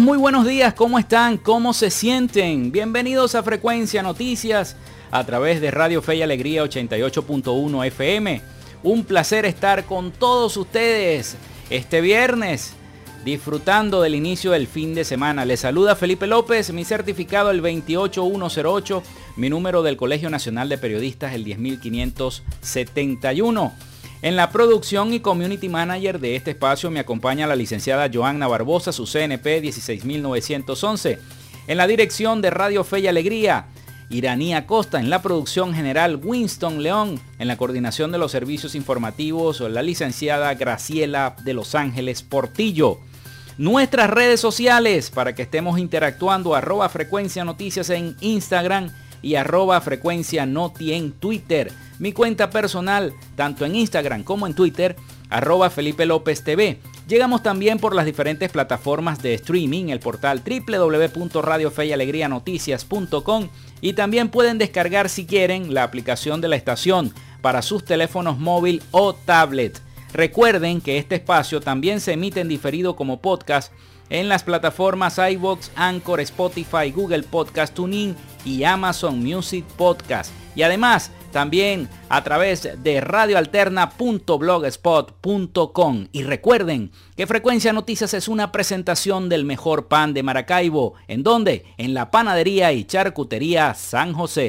Muy buenos días, ¿cómo están? ¿Cómo se sienten? Bienvenidos a Frecuencia Noticias a través de Radio Fe y Alegría 88.1 FM. Un placer estar con todos ustedes este viernes disfrutando del inicio del fin de semana. Les saluda Felipe López, mi certificado el 28108, mi número del Colegio Nacional de Periodistas el 10571. En la producción y community manager de este espacio me acompaña la licenciada Joanna Barbosa, su CNP 16911. En la dirección de Radio Fe y Alegría, Iranía Costa. En la producción general, Winston León. En la coordinación de los servicios informativos, la licenciada Graciela de Los Ángeles Portillo. Nuestras redes sociales para que estemos interactuando, arroba frecuencia noticias en Instagram y arroba frecuencia noti en Twitter. Mi cuenta personal, tanto en Instagram como en Twitter, arroba Felipe López TV. Llegamos también por las diferentes plataformas de streaming, el portal www.radiofeyalegrianoticias.com y también pueden descargar si quieren la aplicación de la estación para sus teléfonos móvil o tablet. Recuerden que este espacio también se emite en diferido como podcast en las plataformas iVoox, Anchor, Spotify, Google Podcast Tuning y Amazon Music Podcast. Y además, también a través de radioalterna.blogspot.com. Y recuerden que Frecuencia Noticias es una presentación del mejor pan de Maracaibo. ¿En dónde? En la panadería y charcutería San José.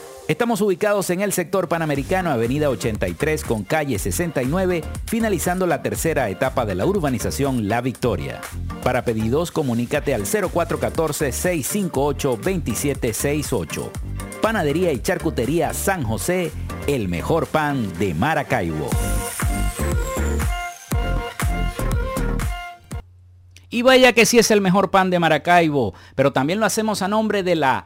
Estamos ubicados en el sector panamericano, avenida 83 con calle 69, finalizando la tercera etapa de la urbanización La Victoria. Para pedidos, comunícate al 0414-658-2768. Panadería y Charcutería San José, el mejor pan de Maracaibo. Y vaya que sí es el mejor pan de Maracaibo, pero también lo hacemos a nombre de la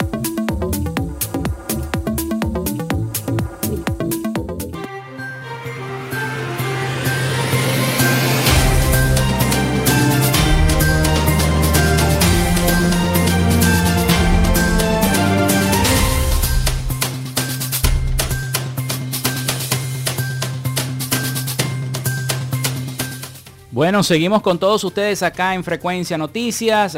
Bueno, seguimos con todos ustedes acá en Frecuencia Noticias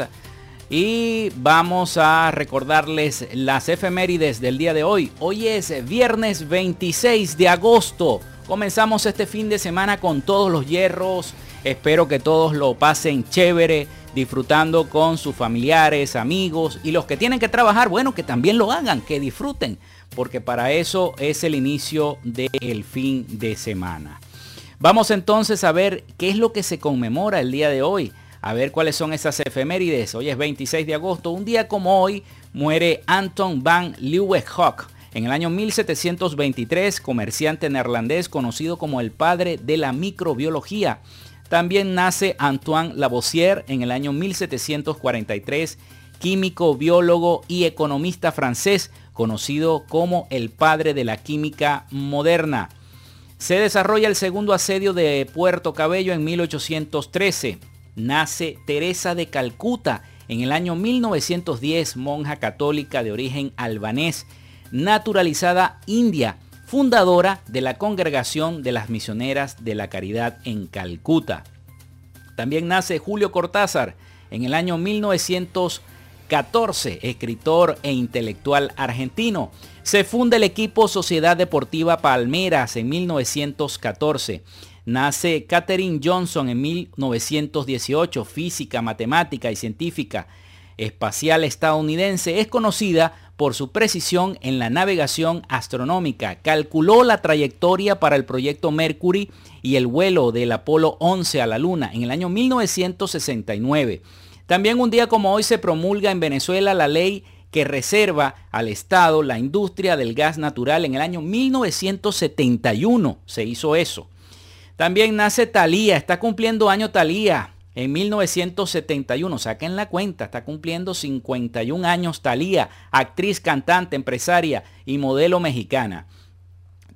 y vamos a recordarles las efemérides del día de hoy. Hoy es viernes 26 de agosto. Comenzamos este fin de semana con todos los hierros. Espero que todos lo pasen chévere, disfrutando con sus familiares, amigos y los que tienen que trabajar, bueno, que también lo hagan, que disfruten, porque para eso es el inicio del fin de semana. Vamos entonces a ver qué es lo que se conmemora el día de hoy. A ver cuáles son esas efemérides. Hoy es 26 de agosto. Un día como hoy muere Anton van Leeuwenhoek. En el año 1723, comerciante neerlandés conocido como el padre de la microbiología. También nace Antoine Lavoisier en el año 1743, químico, biólogo y economista francés, conocido como el padre de la química moderna. Se desarrolla el segundo asedio de Puerto Cabello en 1813. nace Teresa de Calcuta en el año 1910, monja católica de origen albanés, naturalizada india, fundadora de la Congregación de las Misioneras de la Caridad en Calcuta. También nace Julio Cortázar en el año 1914, escritor e intelectual argentino. Se funda el equipo Sociedad Deportiva Palmeras en 1914. Nace Katherine Johnson en 1918, física, matemática y científica espacial estadounidense. Es conocida por su precisión en la navegación astronómica. Calculó la trayectoria para el proyecto Mercury y el vuelo del Apolo 11 a la Luna en el año 1969. También un día como hoy se promulga en Venezuela la ley que reserva al Estado la industria del gas natural en el año 1971. Se hizo eso. También nace Talía, está cumpliendo año Talía en 1971. Saquen la cuenta, está cumpliendo 51 años Talía, actriz, cantante, empresaria y modelo mexicana.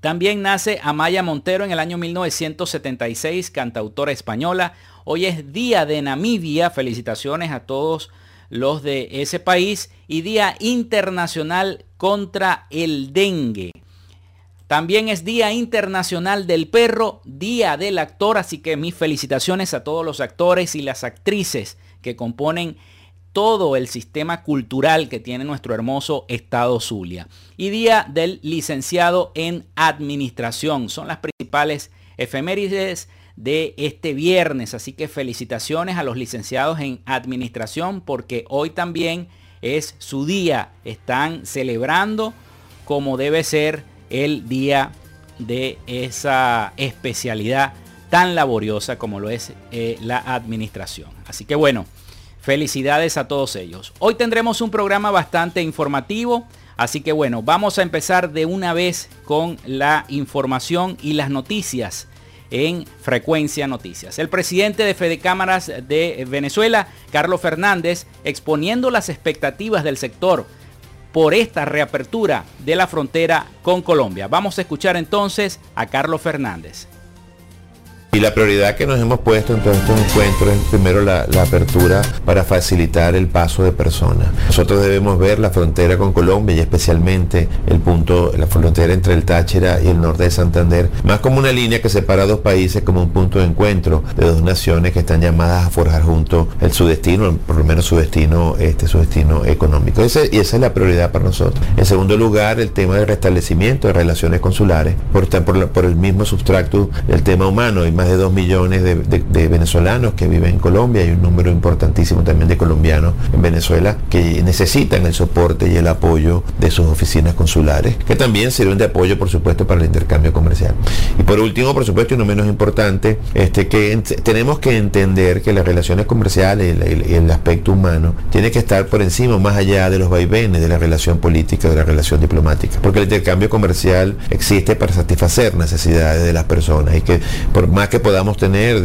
También nace Amaya Montero en el año 1976, cantautora española. Hoy es Día de Namibia. Felicitaciones a todos los de ese país y Día Internacional contra el Dengue. También es Día Internacional del Perro, Día del Actor, así que mis felicitaciones a todos los actores y las actrices que componen todo el sistema cultural que tiene nuestro hermoso estado Zulia. Y Día del Licenciado en Administración. Son las principales efemérides de este viernes, así que felicitaciones a los licenciados en Administración porque hoy también es su día. Están celebrando como debe ser el día de esa especialidad tan laboriosa como lo es eh, la administración. Así que bueno, felicidades a todos ellos. Hoy tendremos un programa bastante informativo, así que bueno, vamos a empezar de una vez con la información y las noticias en Frecuencia Noticias. El presidente de Fede Cámaras de Venezuela, Carlos Fernández, exponiendo las expectativas del sector por esta reapertura de la frontera con Colombia. Vamos a escuchar entonces a Carlos Fernández. Y la prioridad que nos hemos puesto en todos estos encuentros es primero la, apertura para facilitar el paso de personas. Nosotros debemos ver la frontera con Colombia y especialmente el punto, la frontera entre el Táchira y el norte de Santander, más como una línea que separa dos países como un punto de encuentro de dos naciones que están llamadas a forjar juntos el su destino, por lo menos su destino, este, su destino económico. Ese, y esa es la prioridad para nosotros. En segundo lugar, el tema del restablecimiento de relaciones consulares, por, por, por el mismo sustrato del tema humano y más de 2 millones de, venezolanos que viven en Colombia y un número importantísimo también de colombianos en Venezuela que necesitan el soporte y el apoyo de sus oficinas consulares, que también sirven de apoyo, por supuesto, para el intercambio comercial. Y por último, por supuesto, y no menos importante, este, que tenemos que entender que las relaciones comerciales y el, aspecto humano tiene que estar por encima, más allá de los vaivenes de la relación política, de la relación diplomática, porque el intercambio comercial existe para satisfacer necesidades de las personas y que por más que podamos tener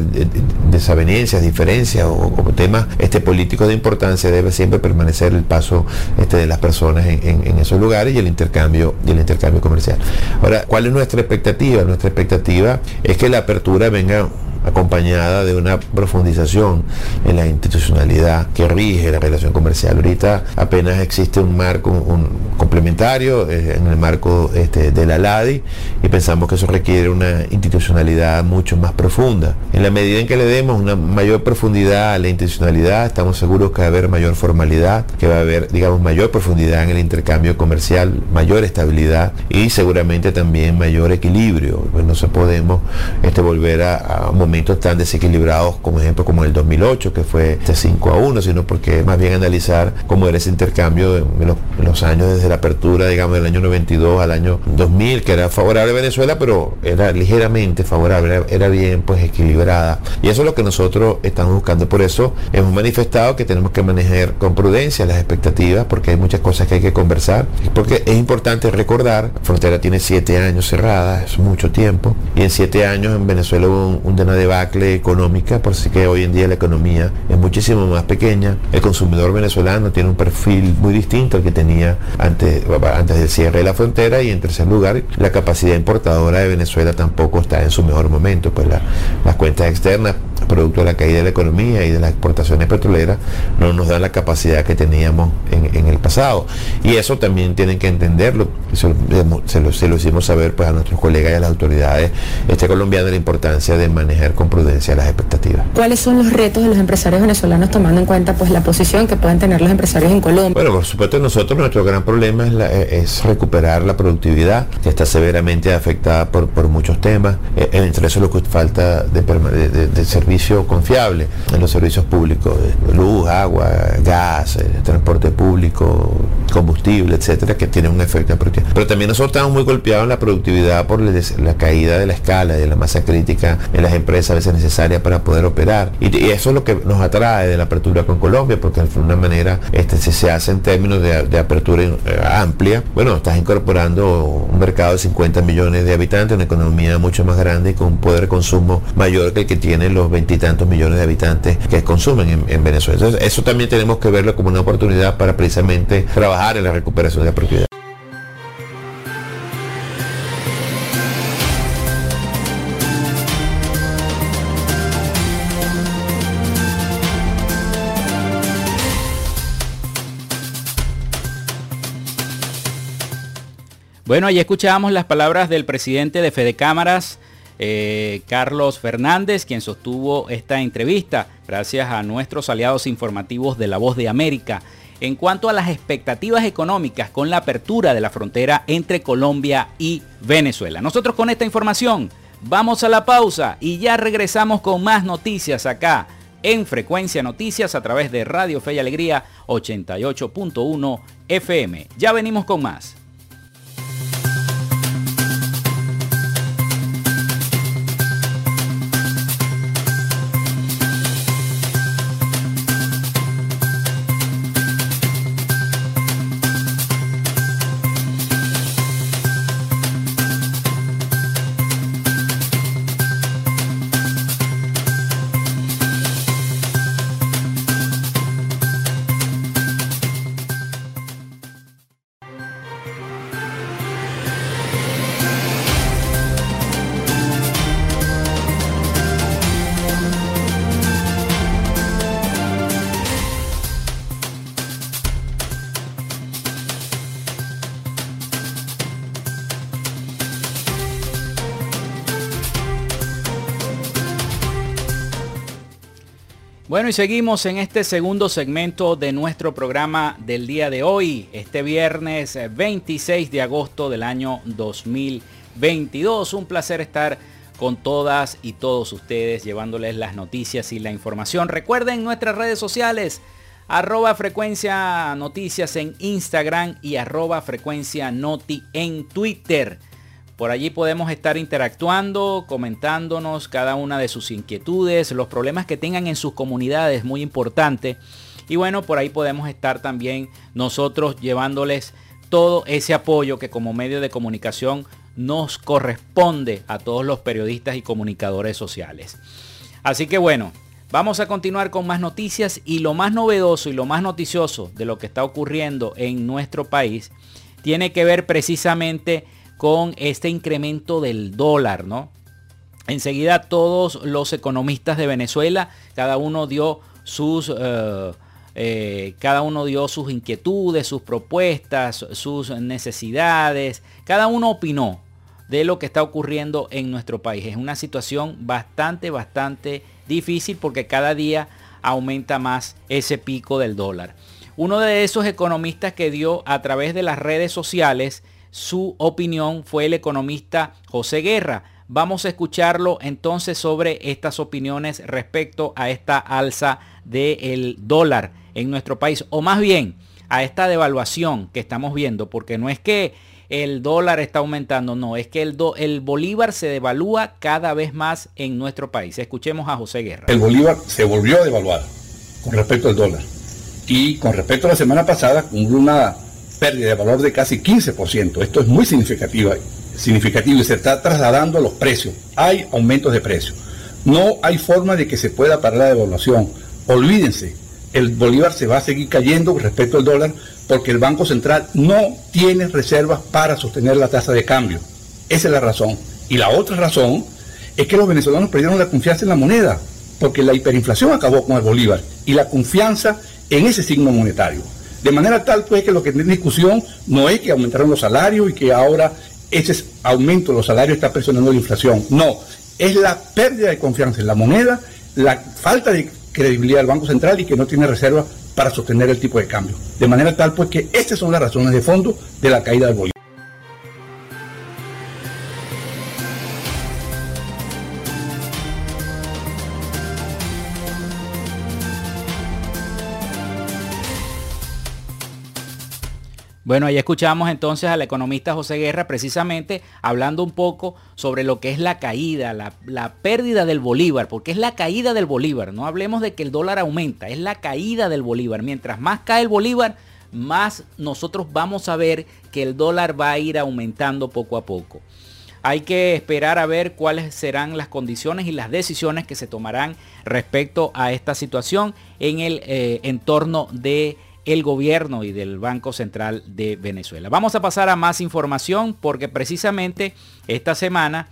desavenencias, diferencias o, temas este, políticos de importancia, debe siempre permanecer el paso este, de las personas en, esos lugares y el intercambio y el intercambio comercial. Ahora, ¿cuál es nuestra expectativa? Nuestra expectativa es que la apertura venga acompañada de una profundización en la institucionalidad que rige la relación comercial. Ahorita apenas existe un marco un complementario eh, en el marco este, de la LADI y pensamos que eso requiere una institucionalidad mucho más profunda. En la medida en que le demos una mayor profundidad a la institucionalidad, estamos seguros que va a haber mayor formalidad, que va a haber, digamos, mayor profundidad en el intercambio comercial, mayor estabilidad y seguramente también mayor equilibrio. Pues no se podemos este, volver a, a momentos tan desequilibrados como ejemplo como el 2008, que fue de 5 a 1, sino porque más bien analizar cómo era ese intercambio en los, años desde la apertura, digamos, del año 92 al año 2000, que era favorable a Venezuela, pero era ligeramente favorable, era, bien pues equilibrada. Y eso es lo que nosotros estamos buscando. Por eso hemos manifestado que tenemos que manejar con prudencia las expectativas, porque hay muchas cosas que hay que conversar. Porque es importante recordar, la frontera tiene siete años cerrada, es mucho tiempo, y en siete años en Venezuela hubo un, un debacle económica, por si que hoy en día la economía es muchísimo más pequeña. El consumidor venezolano tiene un perfil muy distinto al que tenía antes, antes del cierre de la frontera y en tercer lugar, la capacidad importadora de Venezuela tampoco está en su mejor momento, pues las cuentas externas producto de la caída de la economía y de las exportaciones petroleras, no nos dan la capacidad que teníamos en, el pasado. Y eso también tienen que entenderlo, se, lo, hicimos saber pues, a nuestros colegas y a las autoridades este colombianas la importancia de manejar con prudencia las expectativas. ¿Cuáles son los retos de los empresarios venezolanos tomando en cuenta pues, la posición que pueden tener los empresarios en Colombia? Bueno, por supuesto nosotros nuestro gran problema es, recuperar la productividad, que está severamente afectada por, muchos temas, eh, entre eso lo que falta de, de, de servicio confiable en los servicios públicos, luz, agua, gas, eh, transporte público, combustible, etcétera, que tiene un efecto en productividad. Pero también nosotros estamos muy golpeados en la productividad por la caída de la escala, de la masa crítica en las empresas a veces necesarias para poder operar. Y, eso es lo que nos atrae de la apertura con Colombia, porque de alguna manera este, si se hace en términos de, apertura eh, amplia, bueno, estás incorporando un mercado de 50 millones de habitantes, una economía mucho más grande y con un poder de consumo mayor que el que tienen los 20 y tantos millones de habitantes que consumen en, Venezuela. Entonces, eso también tenemos que verlo como una oportunidad para precisamente trabajar en la recuperación de la propiedad. Bueno, ahí escuchábamos las palabras del presidente de Fede Cámaras, eh, Carlos Fernández, quien sostuvo esta entrevista, gracias a nuestros aliados informativos de La Voz de América, en cuanto a las expectativas económicas con la apertura de la frontera entre Colombia y Venezuela. Nosotros con esta información vamos a la pausa y ya regresamos con más noticias acá en Frecuencia Noticias a través de Radio Fe y Alegría 88.1 FM. Ya venimos con más. Bueno, y seguimos en este segundo segmento de nuestro programa del día de hoy, este viernes 26 de agosto del año 2022. Un placer estar con todas y todos ustedes llevándoles las noticias y la información. Recuerden nuestras redes sociales, arroba frecuencia noticias en Instagram y arroba frecuencia noti en Twitter. Por allí podemos estar interactuando, comentándonos cada una de sus inquietudes, los problemas que tengan en sus comunidades, muy importante. Y bueno, por ahí podemos estar también nosotros llevándoles todo ese apoyo que como medio de comunicación nos corresponde a todos los periodistas y comunicadores sociales. Así que bueno, vamos a continuar con más noticias y lo más novedoso y lo más noticioso de lo que está ocurriendo en nuestro país tiene que ver precisamente con este incremento del dólar, ¿no? Enseguida todos los economistas de Venezuela, cada uno dio sus, eh, eh, cada uno dio sus inquietudes, sus propuestas, sus necesidades, cada uno opinó de lo que está ocurriendo en nuestro país. Es una situación bastante, bastante difícil porque cada día aumenta más ese pico del dólar. Uno de esos economistas que dio a través de las redes sociales su opinión fue el economista José Guerra. Vamos a escucharlo entonces sobre estas opiniones respecto a esta alza del dólar en nuestro país, o más bien a esta devaluación que estamos viendo, porque no es que el dólar está aumentando, no, es que el, el bolívar se devalúa cada vez más en nuestro país. Escuchemos a José Guerra. El bolívar se volvió a devaluar con respecto al dólar. Y con respecto a la semana pasada, hubo una pérdida de valor de casi 15%. Esto es muy significativo, significativo y se está trasladando a los precios. Hay aumentos de precios. No hay forma de que se pueda parar la devaluación. Olvídense, el bolívar se va a seguir cayendo respecto al dólar porque el Banco Central no tiene reservas para sostener la tasa de cambio. Esa es la razón. Y la otra razón es que los venezolanos perdieron la confianza en la moneda, porque la hiperinflación acabó con el bolívar y la confianza en ese signo monetario. De manera tal pues que lo que está en discusión no es que aumentaron los salarios y que ahora ese aumento de los salarios está presionando la inflación. No, es la pérdida de confianza en la moneda, la falta de credibilidad del Banco Central y que no tiene reserva para sostener el tipo de cambio. De manera tal pues que estas son las razones de fondo de la caída del bolívar. Bueno, ahí escuchamos entonces al economista José Guerra precisamente hablando un poco sobre lo que es la caída, la, pérdida del bolívar, porque es la caída del bolívar. No hablemos de que el dólar aumenta, es la caída del bolívar. Mientras más cae el bolívar, más nosotros vamos a ver que el dólar va a ir aumentando poco a poco. Hay que esperar a ver cuáles serán las condiciones y las decisiones que se tomarán respecto a esta situación en el eh, entorno de el gobierno y del Banco Central de Venezuela. Vamos a pasar a más información porque precisamente esta semana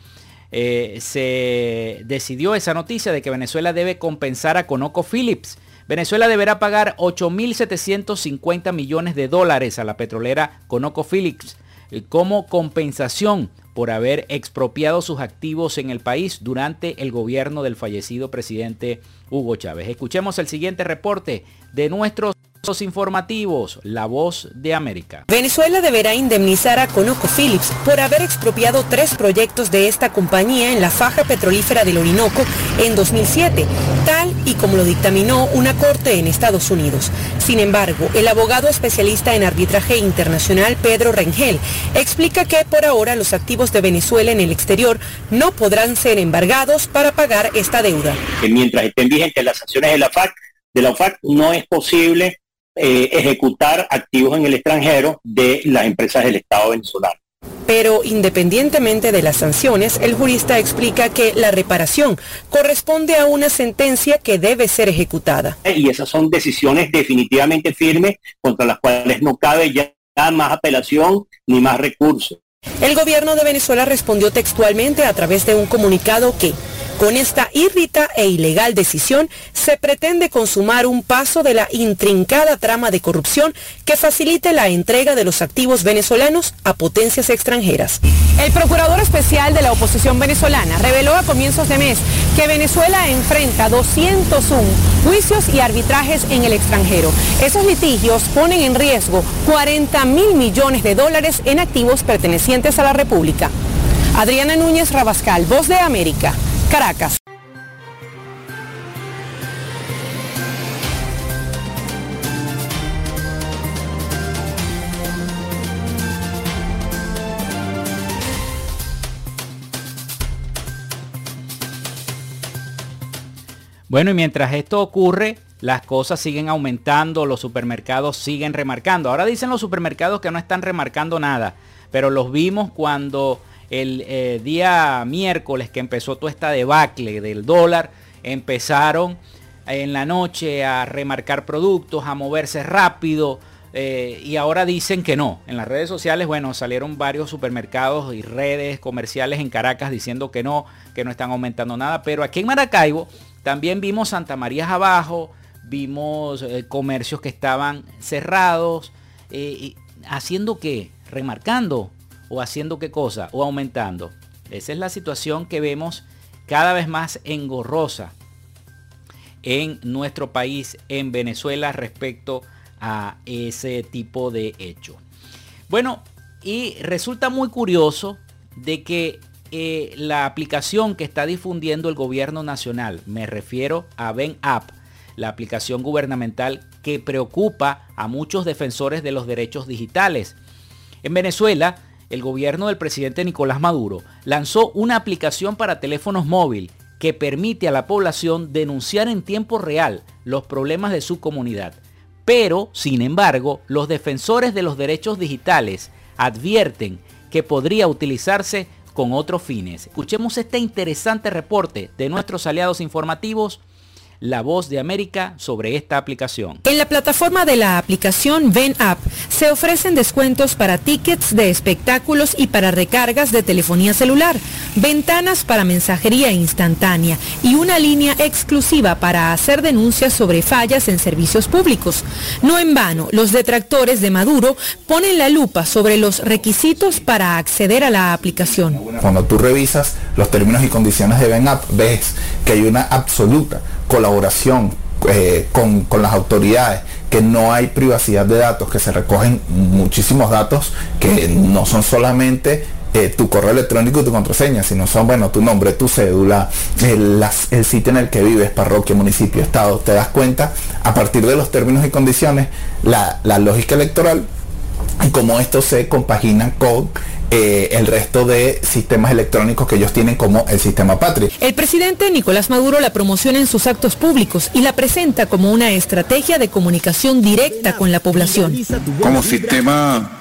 eh, se decidió esa noticia de que Venezuela debe compensar a ConocoPhillips. Venezuela deberá pagar 8.750 millones de dólares a la petrolera ConocoPhillips eh, como compensación por haber expropiado sus activos en el país durante el gobierno del fallecido presidente Hugo Chávez. Escuchemos el siguiente reporte de nuestros informativos, La Voz de América. Venezuela deberá indemnizar a ConocoPhillips por haber expropiado tres proyectos de esta compañía en la faja petrolífera del Orinoco en 2007, tal y como lo dictaminó una corte en Estados Unidos. Sin embargo, el abogado especialista en arbitraje internacional Pedro Rengel explica que por ahora los activos de Venezuela en el exterior no podrán ser embargados para pagar esta deuda. mientras estén vigentes las sanciones de la FAC, de la FAC no es posible eh, ejecutar activos en el extranjero de las empresas del Estado venezolano. Pero independientemente de las sanciones, el jurista explica que la reparación corresponde a una sentencia que debe ser ejecutada. Y esas son decisiones definitivamente firmes contra las cuales no cabe ya más apelación ni más recursos. El gobierno de Venezuela respondió textualmente a través de un comunicado que con esta írrita e ilegal decisión se pretende consumar un paso de la intrincada trama de corrupción que facilite la entrega de los activos venezolanos a potencias extranjeras. El procurador especial de la oposición venezolana reveló a comienzos de mes que Venezuela enfrenta 201 juicios y arbitrajes en el extranjero. Esos litigios ponen en riesgo 40 mil millones de dólares en activos pertenecientes a la República. Adriana Núñez Rabascal, Voz de América. Caracas. Bueno, y mientras esto ocurre, las cosas siguen aumentando, los supermercados siguen remarcando. Ahora dicen los supermercados que no están remarcando nada, pero los vimos cuando el eh, día miércoles que empezó toda esta debacle del dólar, empezaron en la noche a remarcar productos, a moverse rápido. Eh, y ahora dicen que no. En las redes sociales, bueno, salieron varios supermercados y redes comerciales en Caracas diciendo que no, que no están aumentando nada. Pero aquí en Maracaibo también vimos Santa María abajo, vimos eh, comercios que estaban cerrados, haciendo qué, remarcando o haciendo qué cosa o aumentando. Esa es la situación que vemos cada vez más engorrosa en nuestro país, en Venezuela, respecto a ese tipo de hecho. Bueno, y resulta muy curioso de que eh, la aplicación que está difundiendo el gobierno nacional, me refiero a Ben App, la aplicación gubernamental que preocupa a muchos defensores de los derechos digitales. En Venezuela, el gobierno del presidente Nicolás Maduro lanzó una aplicación para teléfonos móvil que permite a la población denunciar en tiempo real los problemas de su comunidad. Pero, sin embargo, los defensores de los derechos digitales advierten que podría utilizarse con otros fines. Escuchemos este interesante reporte de nuestros aliados informativos la Voz de América sobre esta aplicación. En la plataforma de la aplicación Ven App se ofrecen descuentos para tickets de espectáculos y para recargas de telefonía celular, ventanas para mensajería instantánea y una línea exclusiva para hacer denuncias sobre fallas en servicios públicos. No en vano, los detractores de Maduro ponen la lupa sobre los requisitos para acceder a la aplicación. Cuando tú revisas los términos y condiciones de Ven App, ves que hay una absoluta colaboración eh, con, las autoridades, que no hay privacidad de datos, que se recogen muchísimos datos que no son solamente eh, tu correo electrónico y tu contraseña, sino son, bueno, tu nombre, tu cédula, el, el, sitio en el que vives, parroquia, municipio, estado. Te das cuenta, a partir de los términos y condiciones, la, la lógica electoral y cómo esto se compagina con eh, el resto de sistemas electrónicos que ellos tienen como el sistema Patria. El presidente Nicolás Maduro la promociona en sus actos públicos y la presenta como una estrategia de comunicación directa con la población. Como sistema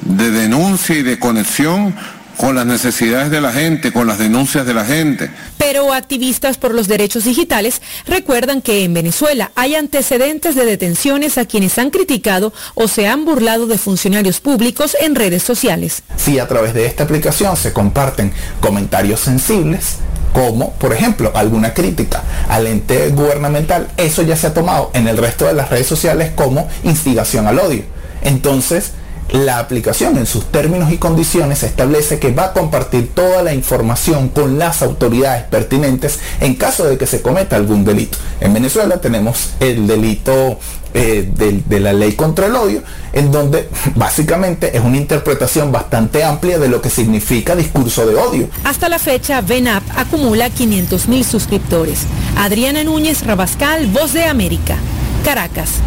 de denuncia y de conexión con las necesidades de la gente, con las denuncias de la gente. Pero activistas por los derechos digitales recuerdan que en Venezuela hay antecedentes de detenciones a quienes han criticado o se han burlado de funcionarios públicos en redes sociales. Si a través de esta aplicación se comparten comentarios sensibles, como por ejemplo alguna crítica al ente gubernamental, eso ya se ha tomado en el resto de las redes sociales como instigación al odio. Entonces, la aplicación en sus términos y condiciones establece que va a compartir toda la información con las autoridades pertinentes en caso de que se cometa algún delito. En Venezuela tenemos el delito eh, de, la ley contra el odio, en donde básicamente es una interpretación bastante amplia de lo que significa discurso de odio. Hasta la fecha, VENAP acumula 500.000 suscriptores. Adriana Núñez Rabascal, Voz de América, Caracas.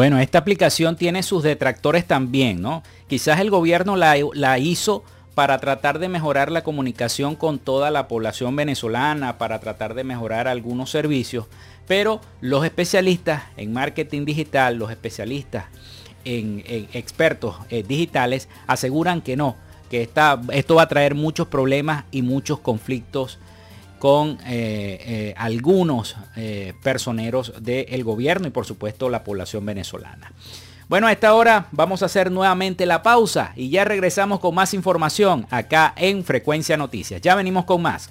Bueno, esta aplicación tiene sus detractores también, ¿no? Quizás el gobierno la, hizo para tratar de mejorar la comunicación con toda la población venezolana, para tratar de mejorar algunos servicios, pero los especialistas en marketing digital, los especialistas en, expertos eh, digitales aseguran que no, que esto va a traer muchos problemas y muchos conflictos con eh, eh, algunos eh, personeros del gobierno y por supuesto la población venezolana. Bueno, a esta hora vamos a hacer nuevamente la pausa y ya regresamos con más información acá en Frecuencia Noticias. Ya venimos con más.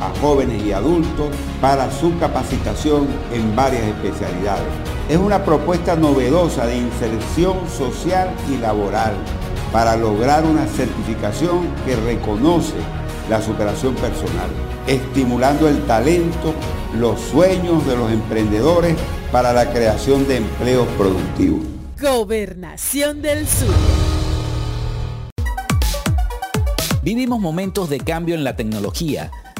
a jóvenes y adultos para su capacitación en varias especialidades. Es una propuesta novedosa de inserción social y laboral para lograr una certificación que reconoce la superación personal, estimulando el talento, los sueños de los emprendedores para la creación de empleos productivos. Gobernación del Sur. Vivimos momentos de cambio en la tecnología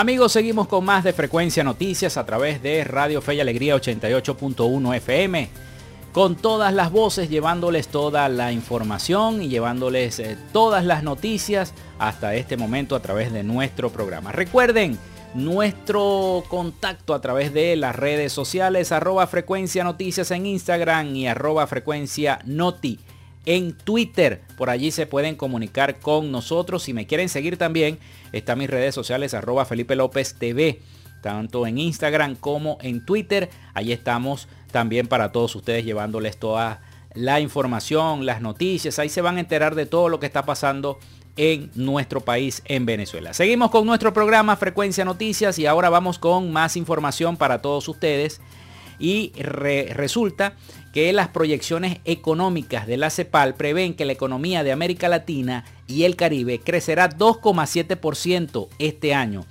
Amigos, seguimos con más de Frecuencia Noticias a través de Radio Fe y Alegría 88.1 FM. Con todas las voces, llevándoles toda la información y llevándoles eh, todas las noticias hasta este momento a través de nuestro programa. Recuerden nuestro contacto a través de las redes sociales, arroba frecuencia noticias en Instagram y arroba frecuencia noti en Twitter. Por allí se pueden comunicar con nosotros. Si me quieren seguir también, están mis redes sociales arroba Felipe López TV. Tanto en Instagram como en Twitter. Allí estamos también para todos ustedes llevándoles toda la información, las noticias. Ahí se van a enterar de todo lo que está pasando en nuestro país, en Venezuela. Seguimos con nuestro programa Frecuencia Noticias y ahora vamos con más información para todos ustedes. Y resulta que las proyecciones económicas de la CEPAL prevén que la economía de América Latina y el Caribe crecerá 2,7% este año.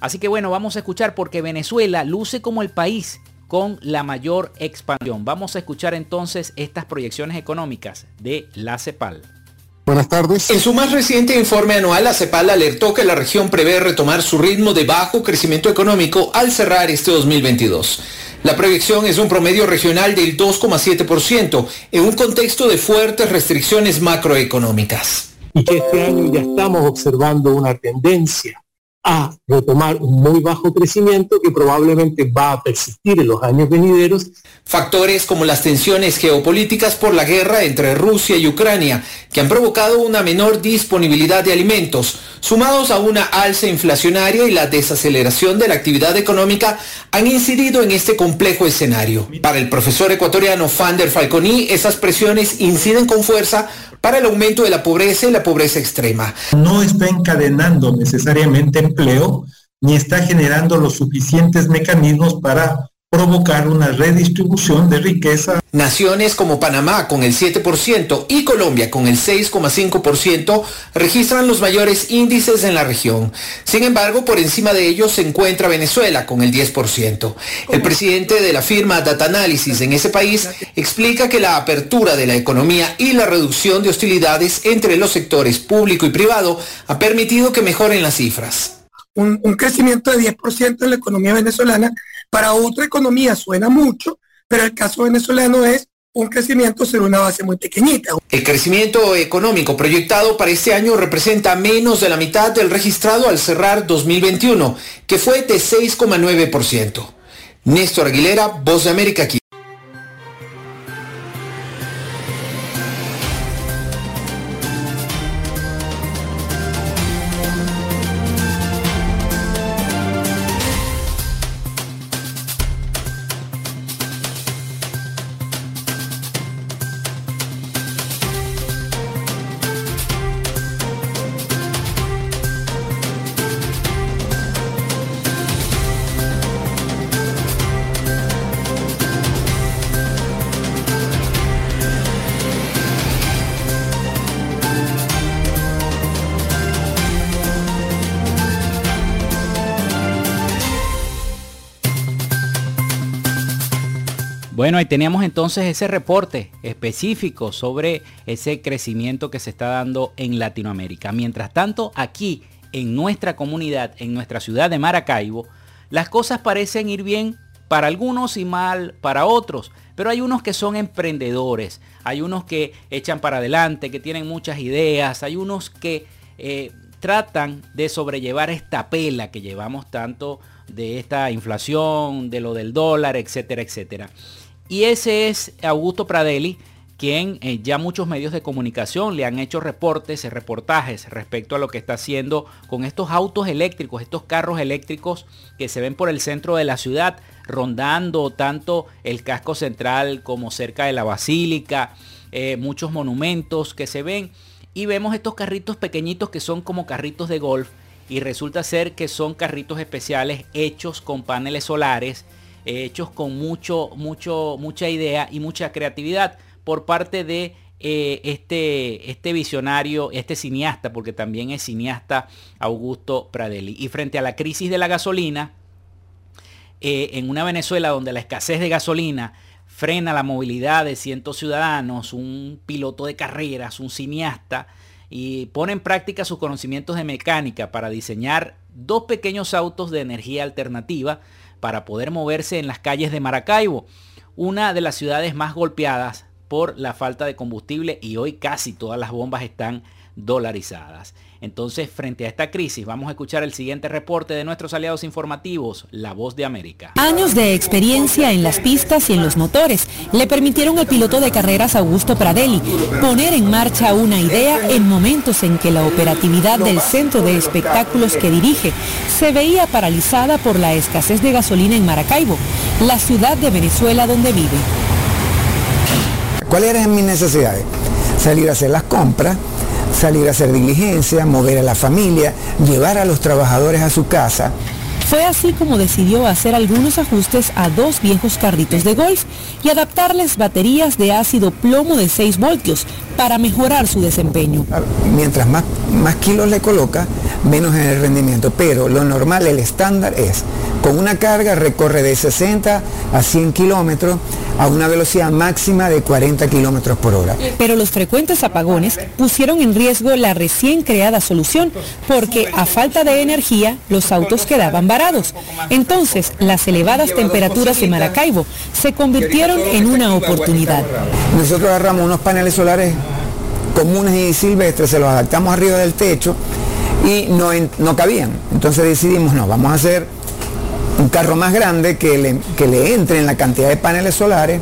Así que bueno, vamos a escuchar porque Venezuela luce como el país con la mayor expansión. Vamos a escuchar entonces estas proyecciones económicas de la CEPAL. Buenas tardes. En su más reciente informe anual, la CEPAL alertó que la región prevé retomar su ritmo de bajo crecimiento económico al cerrar este 2022. La proyección es un promedio regional del 2,7% en un contexto de fuertes restricciones macroeconómicas. Y que este año ya estamos observando una tendencia a retomar un muy bajo crecimiento que probablemente va a persistir en los años venideros. Factores como las tensiones geopolíticas por la guerra entre Rusia y Ucrania, que han provocado una menor disponibilidad de alimentos, sumados a una alza inflacionaria y la desaceleración de la actividad económica, han incidido en este complejo escenario. Para el profesor ecuatoriano Fander Falconi, esas presiones inciden con fuerza para el aumento de la pobreza y la pobreza extrema. No está encadenando necesariamente empleo ni está generando los suficientes mecanismos para provocar una redistribución de riqueza. Naciones como Panamá con el 7% y Colombia con el 6,5% registran los mayores índices en la región. Sin embargo, por encima de ellos se encuentra Venezuela con el 10%. El presidente de la firma Data Analysis en ese país explica que la apertura de la economía y la reducción de hostilidades entre los sectores público y privado ha permitido que mejoren las cifras. Un, un crecimiento de 10% en la economía venezolana para otra economía suena mucho, pero el caso venezolano es un crecimiento sobre una base muy pequeñita. El crecimiento económico proyectado para este año representa menos de la mitad del registrado al cerrar 2021, que fue de 6,9%. Néstor Aguilera, Voz de América aquí. Bueno, ahí teníamos entonces ese reporte específico sobre ese crecimiento que se está dando en Latinoamérica. Mientras tanto, aquí en nuestra comunidad, en nuestra ciudad de Maracaibo, las cosas parecen ir bien para algunos y mal para otros. Pero hay unos que son emprendedores, hay unos que echan para adelante, que tienen muchas ideas, hay unos que eh, tratan de sobrellevar esta pela que llevamos tanto de esta inflación, de lo del dólar, etcétera, etcétera. Y ese es Augusto Pradelli, quien eh, ya muchos medios de comunicación le han hecho reportes, reportajes respecto a lo que está haciendo con estos autos eléctricos, estos carros eléctricos que se ven por el centro de la ciudad, rondando tanto el casco central como cerca de la basílica, eh, muchos monumentos que se ven. Y vemos estos carritos pequeñitos que son como carritos de golf y resulta ser que son carritos especiales hechos con paneles solares, hechos con mucho, mucho, mucha idea y mucha creatividad por parte de eh, este, este visionario, este cineasta, porque también es cineasta Augusto Pradelli. Y frente a la crisis de la gasolina, eh, en una Venezuela donde la escasez de gasolina frena la movilidad de cientos ciudadanos, un piloto de carreras, un cineasta, y pone en práctica sus conocimientos de mecánica para diseñar dos pequeños autos de energía alternativa para poder moverse en las calles de Maracaibo, una de las ciudades más golpeadas por la falta de combustible y hoy casi todas las bombas están dolarizadas. Entonces, frente a esta crisis, vamos a escuchar el siguiente reporte de nuestros aliados informativos, La Voz de América. Años de experiencia en las pistas y en los motores le permitieron al piloto de carreras Augusto Pradelli poner en marcha una idea en momentos en que la operatividad del centro de espectáculos que dirige se veía paralizada por la escasez de gasolina en Maracaibo, la ciudad de Venezuela donde vive. ¿Cuáles eran mis necesidades? Salir a hacer las compras, salir a hacer diligencia, mover a la familia, llevar a los trabajadores a su casa. Fue así como decidió hacer algunos ajustes a dos viejos carritos de golf y adaptarles baterías de ácido plomo de 6 voltios para mejorar su desempeño. Mientras más, más kilos le coloca, menos en el rendimiento, pero lo normal, el estándar es, con una carga recorre de 60 a 100 kilómetros a una velocidad máxima de 40 kilómetros por hora. Pero los frecuentes apagones pusieron en riesgo la recién creada solución porque a falta de energía los autos quedaban varados. Entonces, las elevadas temperaturas de Maracaibo se convirtieron en una oportunidad. Nosotros agarramos unos paneles solares comunes y silvestres, se los adaptamos arriba del techo y no, no cabían. Entonces decidimos, no, vamos a hacer un carro más grande que le, que le entre en la cantidad de paneles solares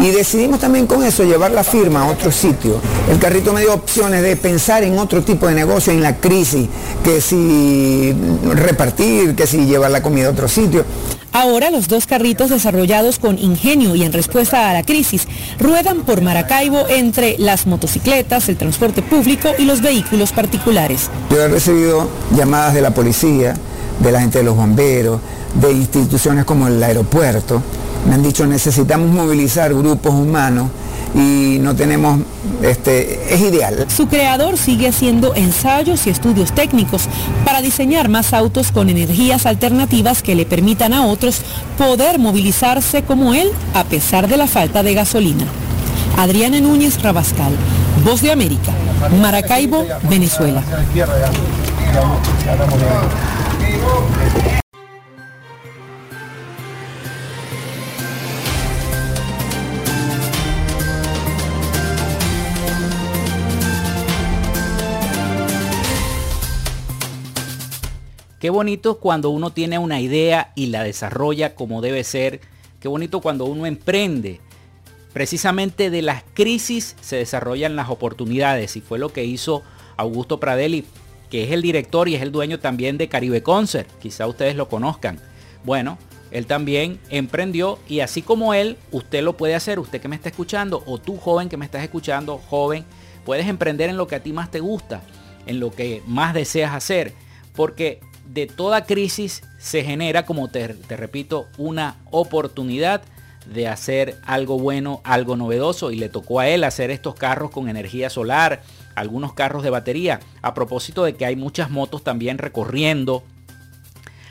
y decidimos también con eso llevar la firma a otro sitio. El carrito me dio opciones de pensar en otro tipo de negocio en la crisis, que si repartir, que si llevar la comida a otro sitio. Ahora los dos carritos desarrollados con ingenio y en respuesta a la crisis ruedan por Maracaibo entre las motocicletas, el transporte público y los vehículos particulares. Yo he recibido llamadas de la policía, de la gente de los bomberos, de instituciones como el aeropuerto. Me han dicho necesitamos movilizar grupos humanos y no tenemos, este, es ideal. Su creador sigue haciendo ensayos y estudios técnicos para diseñar más autos con energías alternativas que le permitan a otros poder movilizarse como él a pesar de la falta de gasolina. Adriana Núñez Rabascal, Voz de América, Maracaibo, Venezuela. Qué bonito cuando uno tiene una idea y la desarrolla como debe ser. Qué bonito cuando uno emprende. Precisamente de las crisis se desarrollan las oportunidades y fue lo que hizo Augusto Pradelli, que es el director y es el dueño también de Caribe Concert. Quizá ustedes lo conozcan. Bueno, él también emprendió y así como él, usted lo puede hacer, usted que me está escuchando o tú joven que me estás escuchando, joven, puedes emprender en lo que a ti más te gusta, en lo que más deseas hacer, porque de toda crisis se genera, como te, repito, una oportunidad de hacer algo bueno, algo novedoso y le tocó a él hacer estos carros con energía solar, algunos carros de batería, a propósito de que hay muchas motos también recorriendo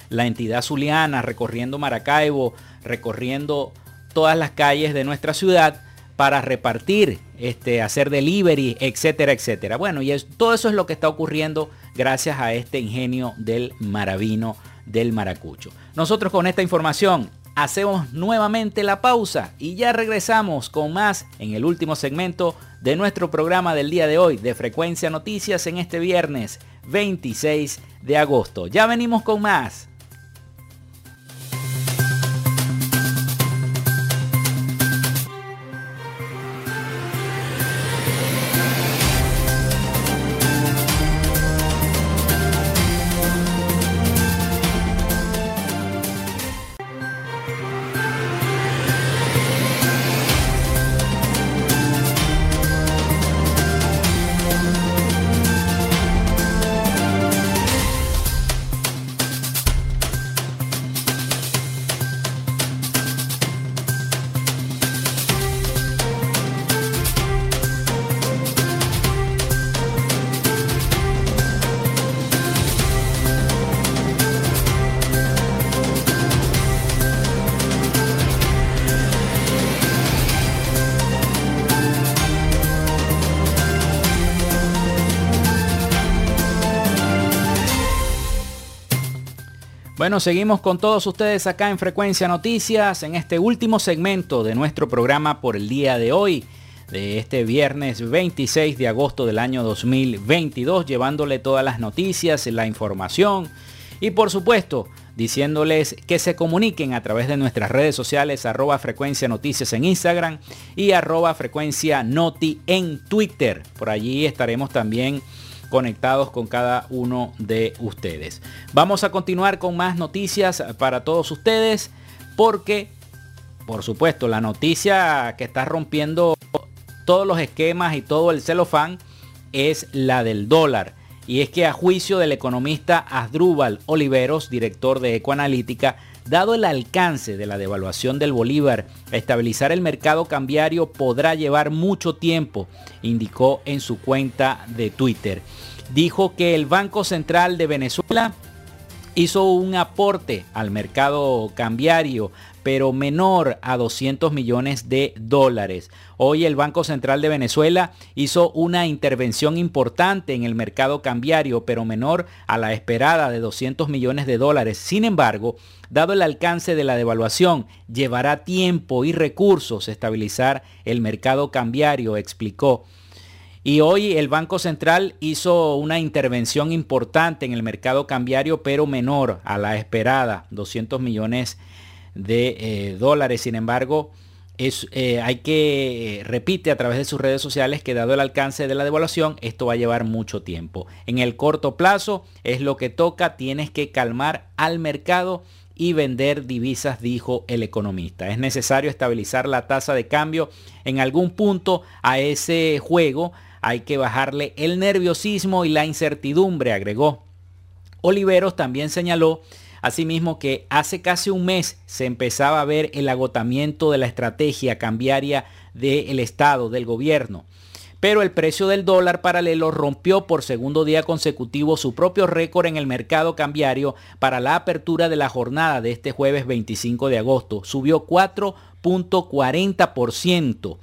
la entidad zuliana, recorriendo Maracaibo, recorriendo todas las calles de nuestra ciudad para repartir, este, hacer delivery, etcétera, etcétera. Bueno, y todo eso es lo que está ocurriendo gracias a este ingenio del maravino del maracucho. Nosotros con esta información hacemos nuevamente la pausa y ya regresamos con más en el último segmento de nuestro programa del día de hoy de Frecuencia Noticias en este viernes 26 de agosto. Ya venimos con más. Seguimos con todos ustedes acá en Frecuencia Noticias, en este último segmento de nuestro programa por el día de hoy, de este viernes 26 de agosto del año 2022, llevándole todas las noticias, la información y por supuesto diciéndoles que se comuniquen a través de nuestras redes sociales arroba frecuencia noticias en Instagram y arroba frecuencia noti en Twitter. Por allí estaremos también conectados con cada uno de ustedes. Vamos a continuar con más noticias para todos ustedes porque, por supuesto, la noticia que está rompiendo todos los esquemas y todo el celofán es la del dólar. Y es que a juicio del economista Asdrúbal Oliveros, director de Ecoanalítica, dado el alcance de la devaluación del Bolívar, estabilizar el mercado cambiario podrá llevar mucho tiempo, indicó en su cuenta de Twitter dijo que el Banco Central de Venezuela hizo un aporte al mercado cambiario, pero menor a 200 millones de dólares. Hoy el Banco Central de Venezuela hizo una intervención importante en el mercado cambiario, pero menor a la esperada de 200 millones de dólares. Sin embargo, dado el alcance de la devaluación, llevará tiempo y recursos estabilizar el mercado cambiario, explicó. Y hoy el Banco Central hizo una intervención importante en el mercado cambiario, pero menor a la esperada, 200 millones de eh, dólares. Sin embargo, es, eh, hay que, eh, repite a través de sus redes sociales que dado el alcance de la devaluación, esto va a llevar mucho tiempo. En el corto plazo es lo que toca, tienes que calmar al mercado y vender divisas, dijo el economista. Es necesario estabilizar la tasa de cambio en algún punto a ese juego hay que bajarle el nerviosismo y la incertidumbre, agregó. Oliveros también señaló asimismo que hace casi un mes se empezaba a ver el agotamiento de la estrategia cambiaria del Estado, del gobierno. Pero el precio del dólar paralelo rompió por segundo día consecutivo su propio récord en el mercado cambiario para la apertura de la jornada de este jueves 25 de agosto. Subió 4.40%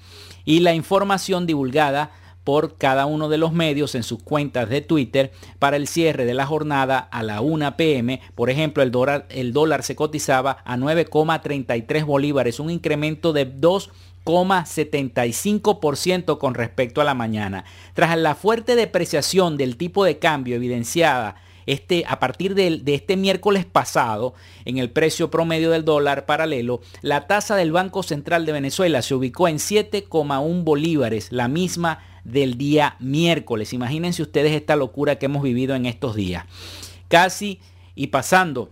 y la información divulgada por cada uno de los medios en sus cuentas de Twitter para el cierre de la jornada a la 1 pm. Por ejemplo, el dólar, el dólar se cotizaba a 9,33 bolívares, un incremento de 2,75% con respecto a la mañana. Tras la fuerte depreciación del tipo de cambio evidenciada este, a partir de, de, este miércoles pasado, en el precio promedio del dólar paralelo, la tasa del Banco Central de Venezuela se ubicó en 7,1 bolívares, la misma del día miércoles. Imagínense ustedes esta locura que hemos vivido en estos días. Casi y pasando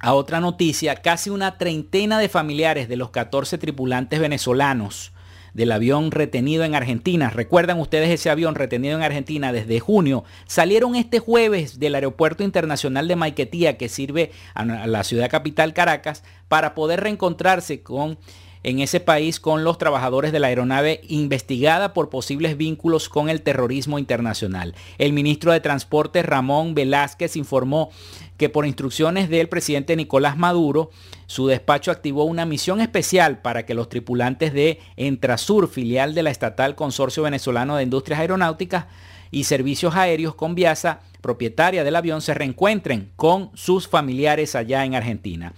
a otra noticia, casi una treintena de familiares de los 14 tripulantes venezolanos del avión retenido en Argentina. ¿Recuerdan ustedes ese avión retenido en Argentina desde junio? Salieron este jueves del Aeropuerto Internacional de Maiquetía, que sirve a la ciudad capital Caracas, para poder reencontrarse con en ese país con los trabajadores de la aeronave investigada por posibles vínculos con el terrorismo internacional. El ministro de Transporte Ramón Velázquez informó que por instrucciones del presidente Nicolás Maduro, su despacho activó una misión especial para que los tripulantes de Entrasur, filial de la estatal Consorcio Venezolano de Industrias Aeronáuticas y Servicios Aéreos con Viasa, propietaria del avión, se reencuentren con sus familiares allá en Argentina.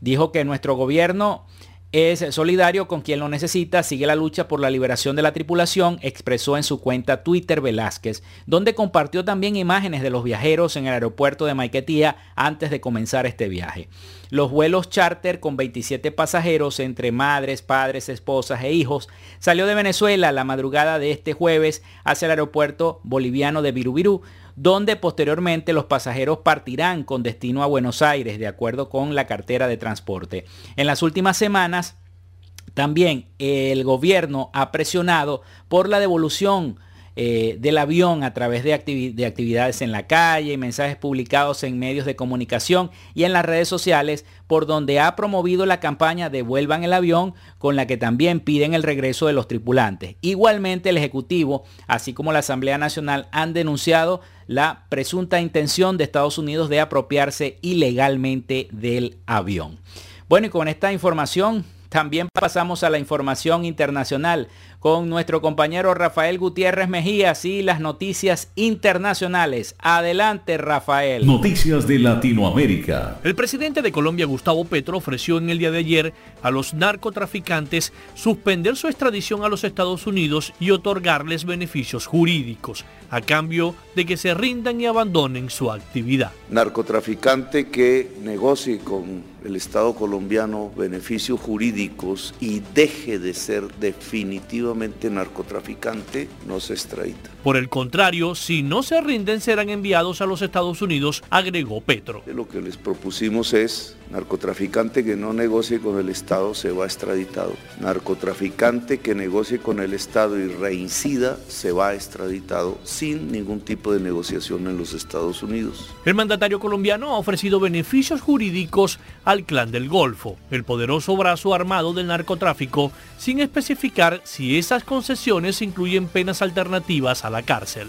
Dijo que nuestro gobierno es solidario con quien lo necesita, sigue la lucha por la liberación de la tripulación, expresó en su cuenta Twitter Velázquez, donde compartió también imágenes de los viajeros en el aeropuerto de Maiquetía antes de comenzar este viaje. Los vuelos charter con 27 pasajeros entre madres, padres, esposas e hijos salió de Venezuela la madrugada de este jueves hacia el aeropuerto boliviano de Virubirú, donde posteriormente los pasajeros partirán con destino a Buenos Aires, de acuerdo con la cartera de transporte. En las últimas semanas, también el gobierno ha presionado por la devolución eh, del avión a través de, actividades en la calle, mensajes publicados en medios de comunicación y en las redes sociales, por donde ha promovido la campaña Devuelvan el avión, con la que también piden el regreso de los tripulantes. Igualmente el Ejecutivo, así como la Asamblea Nacional, han denunciado la presunta intención de Estados Unidos de apropiarse ilegalmente del avión. Bueno, y con esta información también pasamos a la información internacional con nuestro compañero Rafael Gutiérrez Mejías y las noticias internacionales. Adelante, Rafael. Noticias de Latinoamérica. El presidente de Colombia, Gustavo Petro, ofreció en el día de ayer a los narcotraficantes suspender su extradición a los Estados Unidos y otorgarles beneficios jurídicos a cambio de que se rindan y abandonen su actividad. Narcotraficante que negocie con el Estado colombiano beneficios jurídicos y deje de ser definitivamente narcotraficante, no se extradita. Por el contrario, si no se rinden serán enviados a los Estados Unidos, agregó Petro. Lo que les propusimos es narcotraficante que no negocie con el Estado se va extraditado. Narcotraficante que negocie con el Estado y reincida se va extraditado sin ningún tipo de negociación en los Estados Unidos. El mandatario colombiano ha ofrecido beneficios jurídicos al clan del Golfo, el poderoso brazo armado del narcotráfico, sin especificar si esas concesiones incluyen penas alternativas a la cárcel.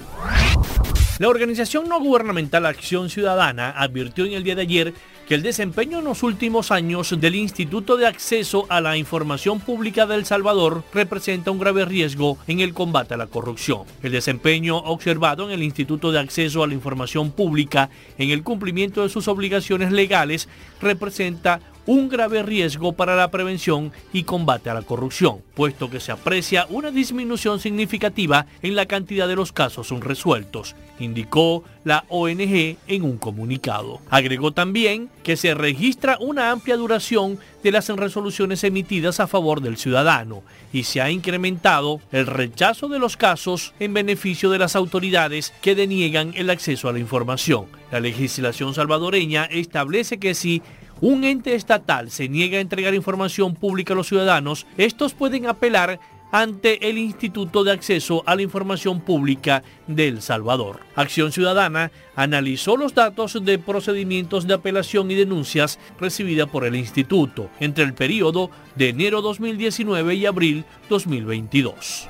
La organización no gubernamental Acción Ciudadana advirtió en el día de ayer que el desempeño en los últimos años del Instituto de Acceso a la Información Pública de El Salvador representa un grave riesgo en el combate a la corrupción. El desempeño observado en el Instituto de Acceso a la Información Pública en el cumplimiento de sus obligaciones legales representa un grave riesgo para la prevención y combate a la corrupción, puesto que se aprecia una disminución significativa en la cantidad de los casos resueltos, indicó la ONG en un comunicado. Agregó también que se registra una amplia duración de las resoluciones emitidas a favor del ciudadano y se ha incrementado el rechazo de los casos en beneficio de las autoridades que deniegan el acceso a la información. La legislación salvadoreña establece que si un ente estatal se niega a entregar información pública a los ciudadanos, estos pueden apelar ante el Instituto de Acceso a la Información Pública de El Salvador. Acción Ciudadana analizó los datos de procedimientos de apelación y denuncias recibidas por el instituto entre el periodo de enero 2019 y abril 2022.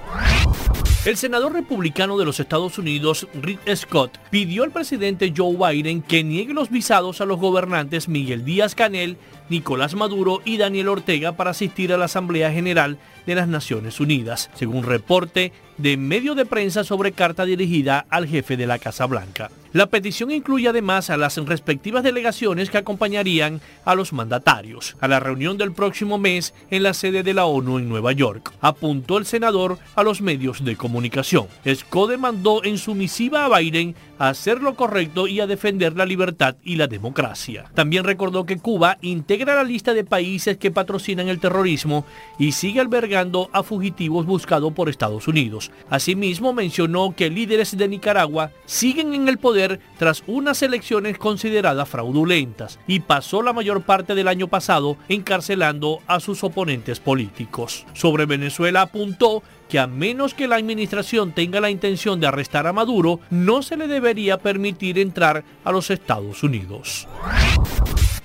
El senador republicano de los Estados Unidos, Rick Scott, pidió al presidente Joe Biden que niegue los visados a los gobernantes Miguel Díaz Canel, Nicolás Maduro y Daniel Ortega para asistir a la Asamblea General de las Naciones Unidas, según reporte de medio de prensa sobre carta dirigida al jefe de la Casa Blanca. La petición incluye además a las respectivas delegaciones que acompañarían a los mandatarios a la reunión del próximo mes en la sede de la ONU en Nueva York, apuntó el senador a los medios de comunicación. Scott demandó en su misiva a Biden a hacer lo correcto y a defender la libertad y la democracia. También recordó que Cuba la lista de países que patrocinan el terrorismo y sigue albergando a fugitivos buscados por Estados Unidos. Asimismo mencionó que líderes de Nicaragua siguen en el poder tras unas elecciones consideradas fraudulentas y pasó la mayor parte del año pasado encarcelando a sus oponentes políticos. Sobre Venezuela apuntó que a menos que la administración tenga la intención de arrestar a Maduro, no se le debería permitir entrar a los Estados Unidos.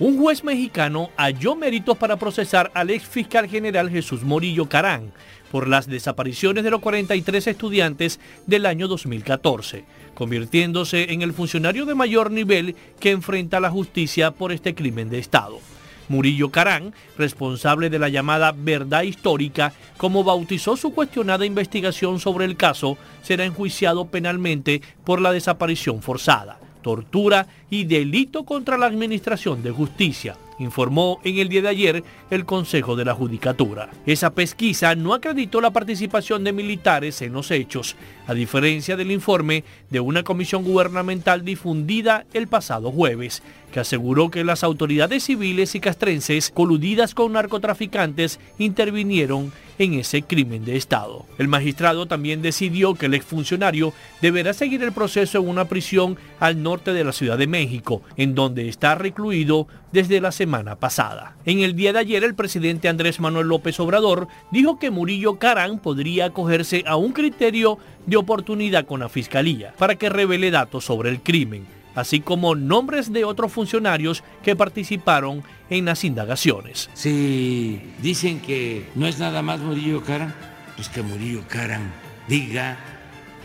Un juez mexicano halló méritos para procesar al ex fiscal general Jesús Morillo Carán por las desapariciones de los 43 estudiantes del año 2014, convirtiéndose en el funcionario de mayor nivel que enfrenta la justicia por este crimen de Estado. Murillo Carán, responsable de la llamada verdad histórica, como bautizó su cuestionada investigación sobre el caso, será enjuiciado penalmente por la desaparición forzada, tortura y delito contra la Administración de Justicia informó en el día de ayer el Consejo de la Judicatura. Esa pesquisa no acreditó la participación de militares en los hechos, a diferencia del informe de una comisión gubernamental difundida el pasado jueves, que aseguró que las autoridades civiles y castrenses coludidas con narcotraficantes intervinieron en ese crimen de Estado. El magistrado también decidió que el exfuncionario deberá seguir el proceso en una prisión al norte de la Ciudad de México, en donde está recluido desde la semana pasada. En el día de ayer, el presidente Andrés Manuel López Obrador dijo que Murillo Carán podría acogerse a un criterio de oportunidad con la Fiscalía para que revele datos sobre el crimen así como nombres de otros funcionarios que participaron en las indagaciones. Si dicen que no es nada más Murillo Caran, pues que Murillo Caran diga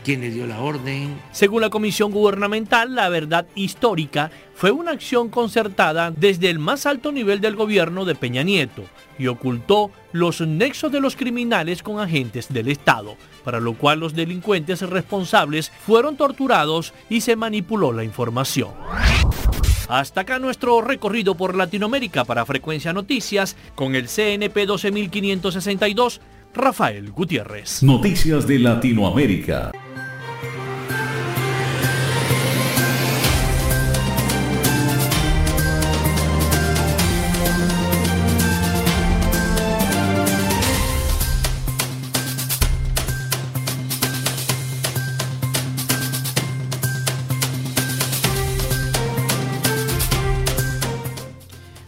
quién le dio la orden. Según la Comisión Gubernamental, la verdad histórica fue una acción concertada desde el más alto nivel del gobierno de Peña Nieto y ocultó los nexos de los criminales con agentes del Estado, para lo cual los delincuentes responsables fueron torturados y se manipuló la información. Hasta acá nuestro recorrido por Latinoamérica para Frecuencia Noticias con el CNP 12562, Rafael Gutiérrez. Noticias de Latinoamérica.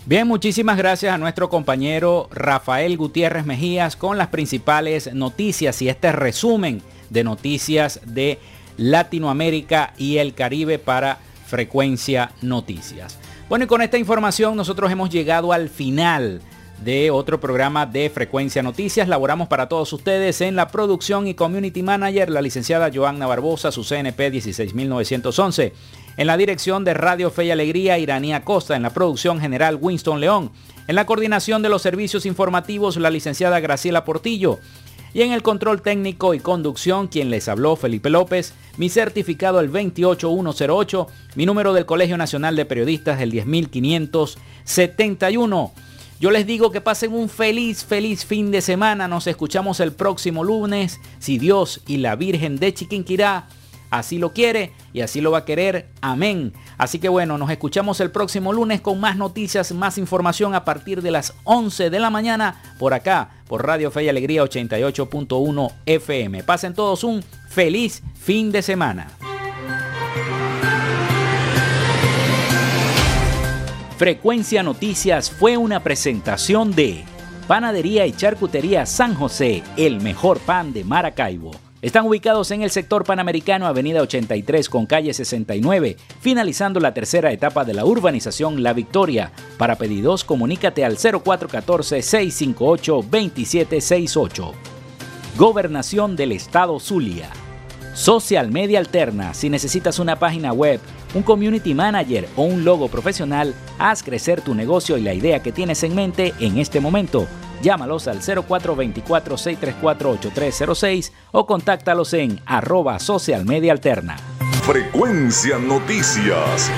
Bien, muchísimas gracias a nuestro compañero Rafael Gutiérrez Mejías con las principales noticias y este resumen de noticias de Latinoamérica y el Caribe para Frecuencia Noticias. Bueno, y con esta información nosotros hemos llegado al final de otro programa de Frecuencia Noticias. Laboramos para todos ustedes en la producción y community manager, la licenciada Joanna Barbosa, su CNP 16911. En la dirección de Radio Fe y Alegría, Iranía Costa. En la producción general, Winston León. En la coordinación de los servicios informativos, la licenciada Graciela Portillo. Y en el control técnico y conducción, quien les habló, Felipe López. Mi certificado el 28108. Mi número del Colegio Nacional de Periodistas el 10571. Yo les digo que pasen un feliz, feliz fin de semana. Nos escuchamos el próximo lunes, si Dios y la Virgen de Chiquinquirá Así lo quiere y así lo va a querer. Amén. Así que bueno, nos escuchamos el próximo lunes con más noticias, más información a partir de las 11 de la mañana por acá, por Radio Fe y Alegría 88.1 FM. Pasen todos un feliz fin de semana. Frecuencia Noticias fue una presentación de Panadería y Charcutería San José, el mejor pan de Maracaibo están ubicados en el sector panamericano, Avenida 83 con calle 69, finalizando la tercera etapa de la urbanización La Victoria. Para pedidos, comunícate al 0414-658-2768. Gobernación del Estado Zulia. Social Media Alterna. Si necesitas una página web, un community manager o un logo profesional, haz crecer tu negocio y la idea que tienes en mente en este momento. Llámalos al 0424-634-8306 o contáctalos en arroba social media alterna. Frecuencia Noticias.